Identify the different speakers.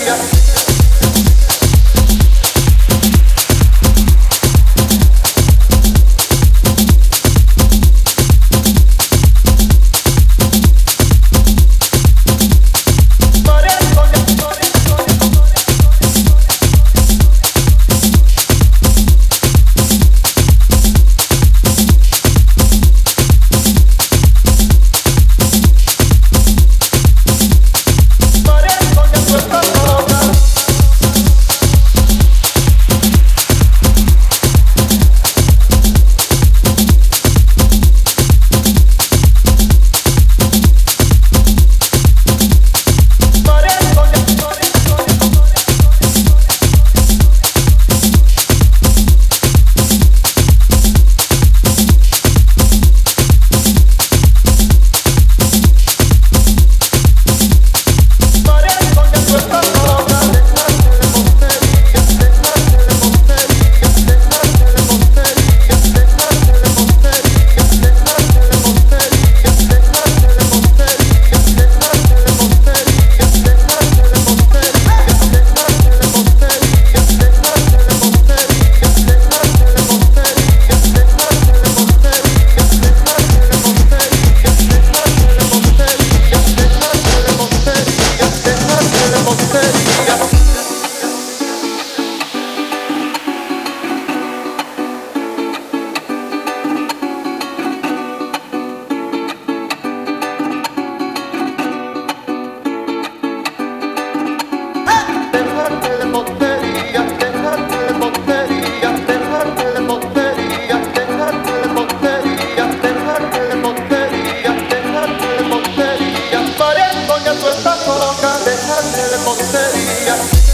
Speaker 1: yeah. Tonterías.